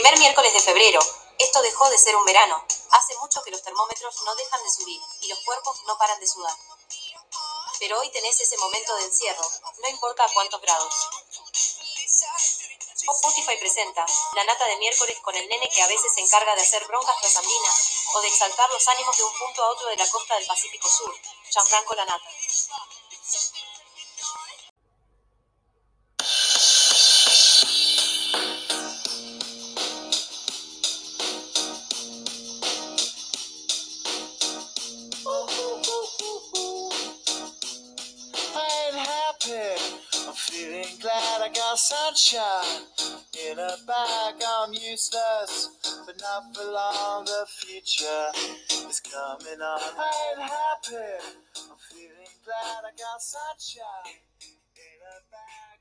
Primer miércoles de febrero. Esto dejó de ser un verano. Hace mucho que los termómetros no dejan de subir y los cuerpos no paran de sudar. Pero hoy tenés ese momento de encierro, no importa a cuántos grados. Spotify presenta la nata de miércoles con el nene que a veces se encarga de hacer broncas trasandinas o de exaltar los ánimos de un punto a otro de la costa del Pacífico Sur. Gianfranco la nata.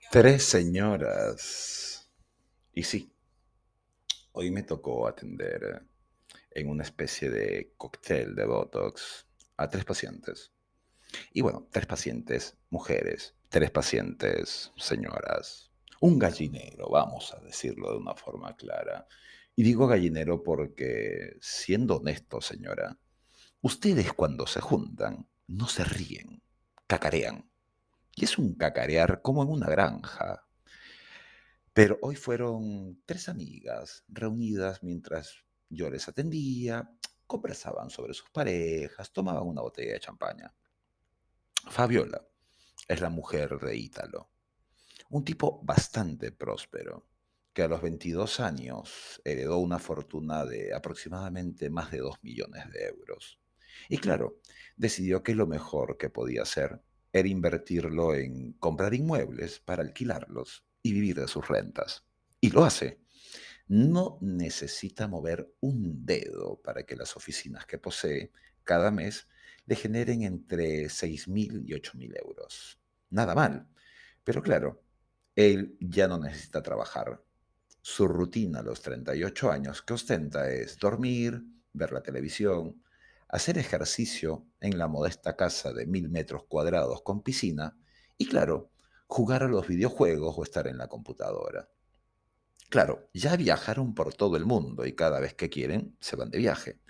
Tres señoras. Y sí, hoy me tocó atender en una especie de cóctel de Botox a tres pacientes. Y bueno, tres pacientes mujeres, tres pacientes señoras, un gallinero, vamos a decirlo de una forma clara. Y digo gallinero porque, siendo honesto, señora, ustedes cuando se juntan no se ríen, cacarean. Y es un cacarear como en una granja. Pero hoy fueron tres amigas reunidas mientras yo les atendía, conversaban sobre sus parejas, tomaban una botella de champaña. Fabiola es la mujer de Ítalo un tipo bastante próspero, que a los 22 años heredó una fortuna de aproximadamente más de 2 millones de euros. Y claro, decidió que lo mejor que podía hacer era invertirlo en comprar inmuebles para alquilarlos y vivir de sus rentas. Y lo hace. No necesita mover un dedo para que las oficinas que posee cada mes le generen entre 6.000 y 8.000 euros. Nada mal. Pero claro, él ya no necesita trabajar. Su rutina a los 38 años que ostenta es dormir, ver la televisión, hacer ejercicio en la modesta casa de mil metros cuadrados con piscina y, claro, jugar a los videojuegos o estar en la computadora. Claro, ya viajaron por todo el mundo y cada vez que quieren se van de viaje.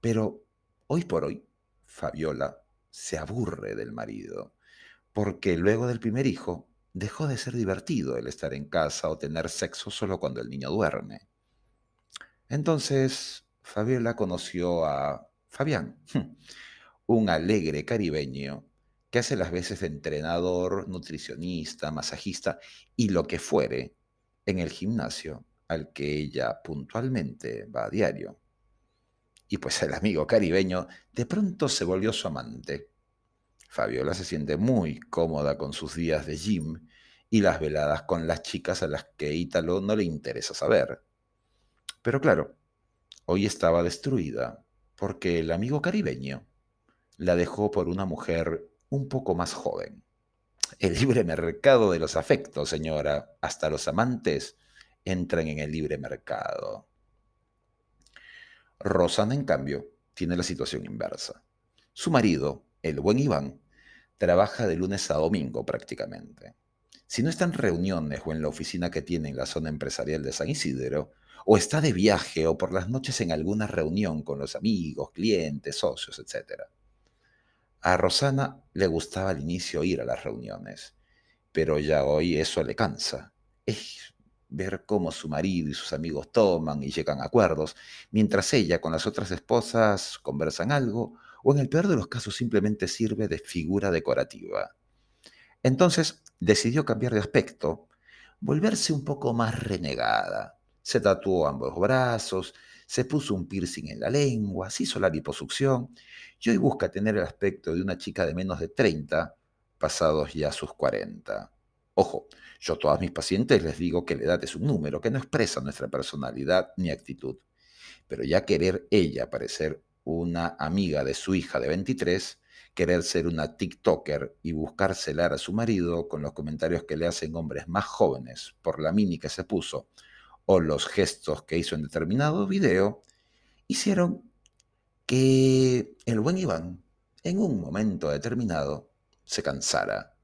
Pero hoy por hoy, Fabiola se aburre del marido, porque luego del primer hijo dejó de ser divertido el estar en casa o tener sexo solo cuando el niño duerme. Entonces, Fabiola conoció a Fabián, un alegre caribeño que hace las veces de entrenador, nutricionista, masajista y lo que fuere en el gimnasio al que ella puntualmente va a diario. Y pues el amigo caribeño de pronto se volvió su amante Fabiola se siente muy cómoda con sus días de gym y las veladas con las chicas a las que Ítalo no le interesa saber. Pero claro, hoy estaba destruida porque el amigo caribeño la dejó por una mujer un poco más joven. El libre mercado de los afectos, señora, hasta los amantes entran en el libre mercado. Rosana, en cambio, tiene la situación inversa. Su marido, el buen Iván, trabaja de lunes a domingo prácticamente. Si no está en reuniones o en la oficina que tiene en la zona empresarial de San Isidro, o está de viaje o por las noches en alguna reunión con los amigos, clientes, socios, etc. A Rosana le gustaba al inicio ir a las reuniones, pero ya hoy eso le cansa. Es ver cómo su marido y sus amigos toman y llegan a acuerdos, mientras ella con las otras esposas conversan algo o en el peor de los casos simplemente sirve de figura decorativa. Entonces decidió cambiar de aspecto, volverse un poco más renegada. Se tatuó ambos brazos, se puso un piercing en la lengua, se hizo la liposucción y hoy busca tener el aspecto de una chica de menos de 30, pasados ya sus 40. Ojo, yo a todas mis pacientes les digo que la edad es un número que no expresa nuestra personalidad ni actitud. Pero ya querer ella parecer una amiga de su hija de 23 querer ser una TikToker y buscar celar a su marido con los comentarios que le hacen hombres más jóvenes por la mini que se puso o los gestos que hizo en determinado video, hicieron que el buen Iván en un momento determinado se cansara,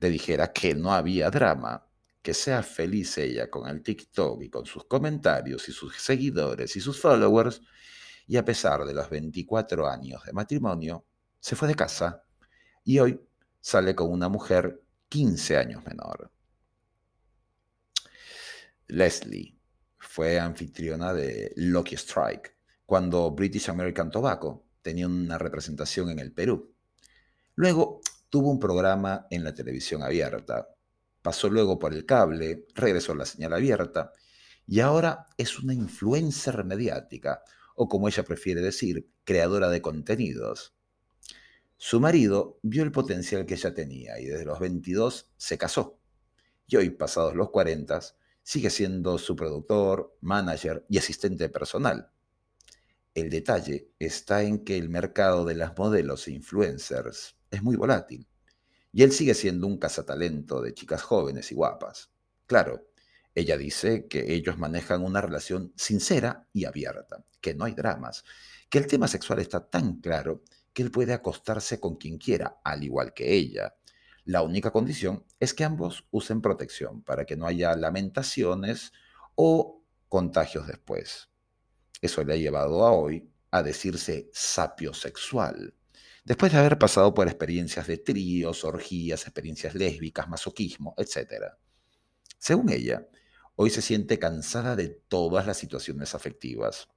le dijera que no había drama, que sea feliz ella con el TikTok y con sus comentarios y sus seguidores y sus followers, y a pesar de los 24 años de matrimonio, se fue de casa y hoy sale con una mujer 15 años menor. Leslie fue anfitriona de Lucky Strike cuando British American Tobacco tenía una representación en el Perú. Luego tuvo un programa en la televisión abierta, pasó luego por el cable, regresó a la señal abierta y ahora es una influencer mediática, o como ella prefiere decir, creadora de contenidos. Su marido vio el potencial que ella tenía y desde los 22 se casó. Y hoy, pasados los 40, sigue siendo su productor, manager y asistente personal. El detalle está en que el mercado de las modelos e influencers es muy volátil y él sigue siendo un cazatalento de chicas jóvenes y guapas. Claro, ella dice que ellos manejan una relación sincera y abierta, que no hay dramas, que el tema sexual está tan claro que él puede acostarse con quien quiera, al igual que ella. La única condición es que ambos usen protección para que no haya lamentaciones o contagios después. Eso le ha llevado a hoy a decirse sapio sexual, después de haber pasado por experiencias de tríos, orgías, experiencias lésbicas, masoquismo, etc. Según ella, hoy se siente cansada de todas las situaciones afectivas.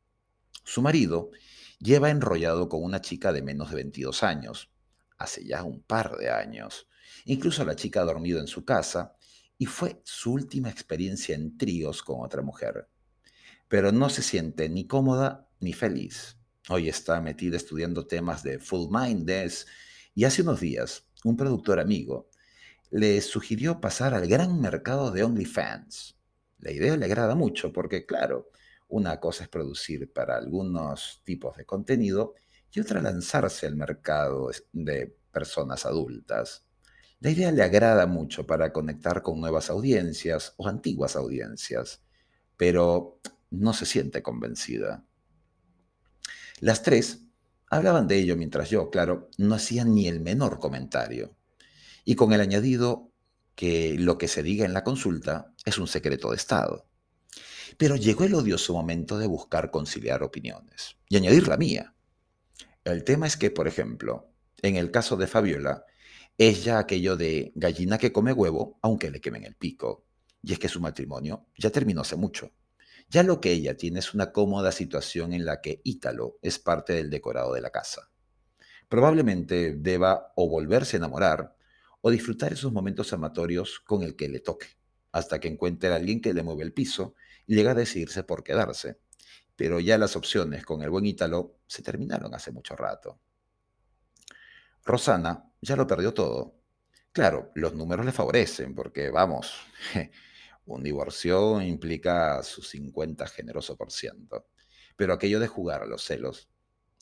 Su marido lleva enrollado con una chica de menos de 22 años, hace ya un par de años. Incluso la chica ha dormido en su casa y fue su última experiencia en tríos con otra mujer. Pero no se siente ni cómoda ni feliz. Hoy está metida estudiando temas de full mindness y hace unos días un productor amigo le sugirió pasar al gran mercado de OnlyFans. La idea le agrada mucho porque, claro, una cosa es producir para algunos tipos de contenido y otra lanzarse al mercado de personas adultas. La idea le agrada mucho para conectar con nuevas audiencias o antiguas audiencias, pero no se siente convencida. Las tres hablaban de ello mientras yo, claro, no hacía ni el menor comentario. Y con el añadido que lo que se diga en la consulta es un secreto de Estado. Pero llegó el odioso momento de buscar conciliar opiniones y añadir la mía. El tema es que, por ejemplo, en el caso de Fabiola, es ya aquello de gallina que come huevo aunque le quemen el pico. Y es que su matrimonio ya terminó hace mucho. Ya lo que ella tiene es una cómoda situación en la que Ítalo es parte del decorado de la casa. Probablemente deba o volverse a enamorar o disfrutar esos momentos amatorios con el que le toque, hasta que encuentre a alguien que le mueve el piso llega a decidirse por quedarse. Pero ya las opciones con el buen Ítalo se terminaron hace mucho rato. Rosana ya lo perdió todo. Claro, los números le favorecen porque, vamos, un divorcio implica su 50 generoso por ciento. Pero aquello de jugar a los celos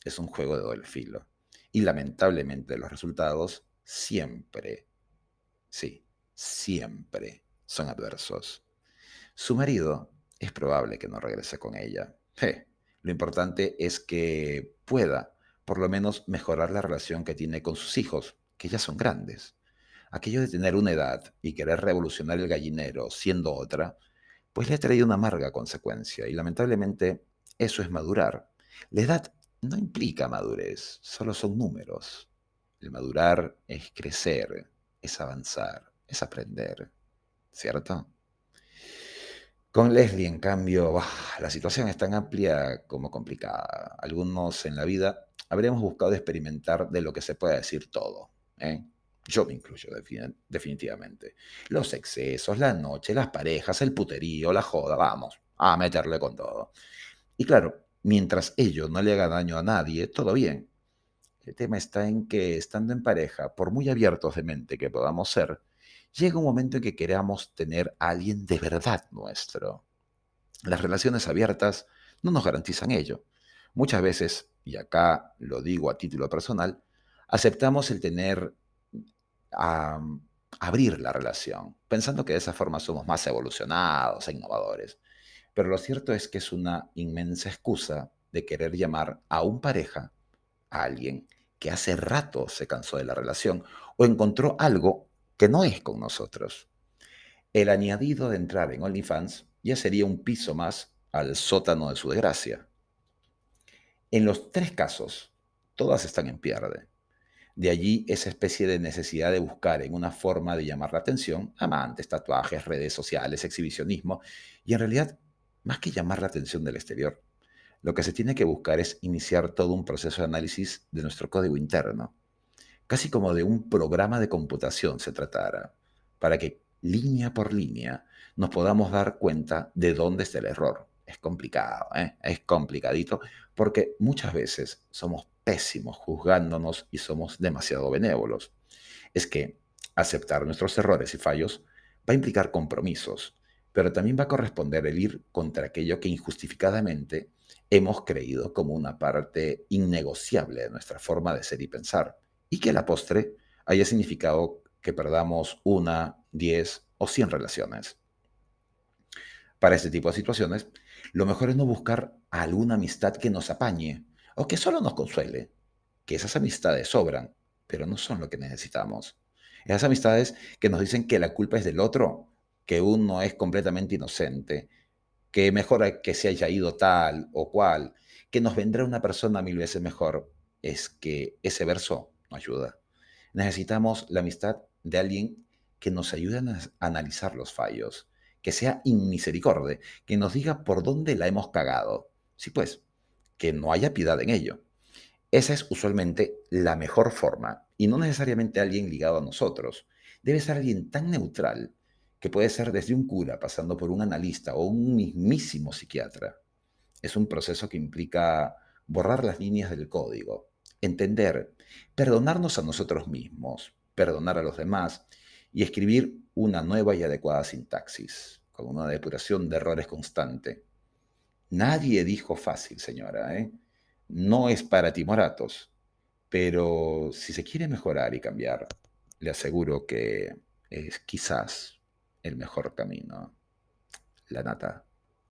es un juego de doble filo. Y lamentablemente los resultados siempre, sí, siempre son adversos. Su marido es probable que no regrese con ella. lo importante es que pueda, por lo menos, mejorar la relación que tiene con sus hijos, que ya son grandes. Aquello de tener una edad y querer revolucionar el gallinero siendo otra, pues le ha traído una amarga consecuencia y lamentablemente eso es madurar. La edad no implica madurez, solo son números. El madurar es crecer, es avanzar, es aprender, ¿cierto? Con Leslie, en cambio, la situación es tan amplia como complicada. Algunos en la vida habremos buscado experimentar de lo que se puede decir todo. ¿eh? Yo me incluyo definitivamente. Los excesos, la noche, las parejas, el puterío, la joda, vamos, a meterle con todo. Y claro, mientras ello no le haga daño a nadie, todo bien. El tema está en que estando en pareja, por muy abiertos de mente que podamos ser, llega un momento en que queramos tener a alguien de verdad nuestro. Las relaciones abiertas no nos garantizan ello. Muchas veces, y acá lo digo a título personal, aceptamos el tener a, abrir la relación, pensando que de esa forma somos más evolucionados e innovadores. Pero lo cierto es que es una inmensa excusa de querer llamar a un pareja a alguien que hace rato se cansó de la relación o encontró algo que no es con nosotros. el añadido de entrar en OnlyFans ya sería un piso más al sótano de su desgracia. En los tres casos, todas están en pierde. De allí esa especie de necesidad de buscar en una forma de llamar la atención amantes, tatuajes, redes sociales, exhibicionismo, y en realidad, más que llamar la atención del exterior, lo que se tiene que buscar es iniciar todo un proceso de análisis de nuestro código interno, casi como de un programa de computación se tratara, para que línea por línea nos podamos dar cuenta de dónde está el error. Es complicado, ¿eh? es complicadito, porque muchas veces somos pésimos juzgándonos y somos demasiado benévolos. Es que aceptar nuestros errores y fallos va a implicar compromisos, pero también va a corresponder el ir contra aquello que injustificadamente hemos creído como una parte innegociable de nuestra forma de ser y pensar, y que a la postre haya significado que perdamos una, diez o cien relaciones. Para este tipo de situaciones, lo mejor es no buscar alguna amistad que nos apañe o que solo nos consuele, que esas amistades sobran, pero no son lo que necesitamos. Esas amistades que nos dicen que la culpa es del otro, que uno es completamente inocente, que mejor que se haya ido tal o cual, que nos vendrá una persona mil veces mejor, es que ese verso ayuda. Necesitamos la amistad de alguien que nos ayude a analizar los fallos, que sea inmisericordia, que nos diga por dónde la hemos cagado. Sí, pues, que no haya piedad en ello. Esa es usualmente la mejor forma, y no necesariamente alguien ligado a nosotros. Debe ser alguien tan neutral que puede ser desde un cura, pasando por un analista o un mismísimo psiquiatra. Es un proceso que implica borrar las líneas del código, entender, perdonarnos a nosotros mismos, perdonar a los demás y escribir una nueva y adecuada sintaxis, con una depuración de errores constante. Nadie dijo fácil, señora, ¿eh? No es para timoratos, pero si se quiere mejorar y cambiar, le aseguro que es quizás el mejor camino. La nata.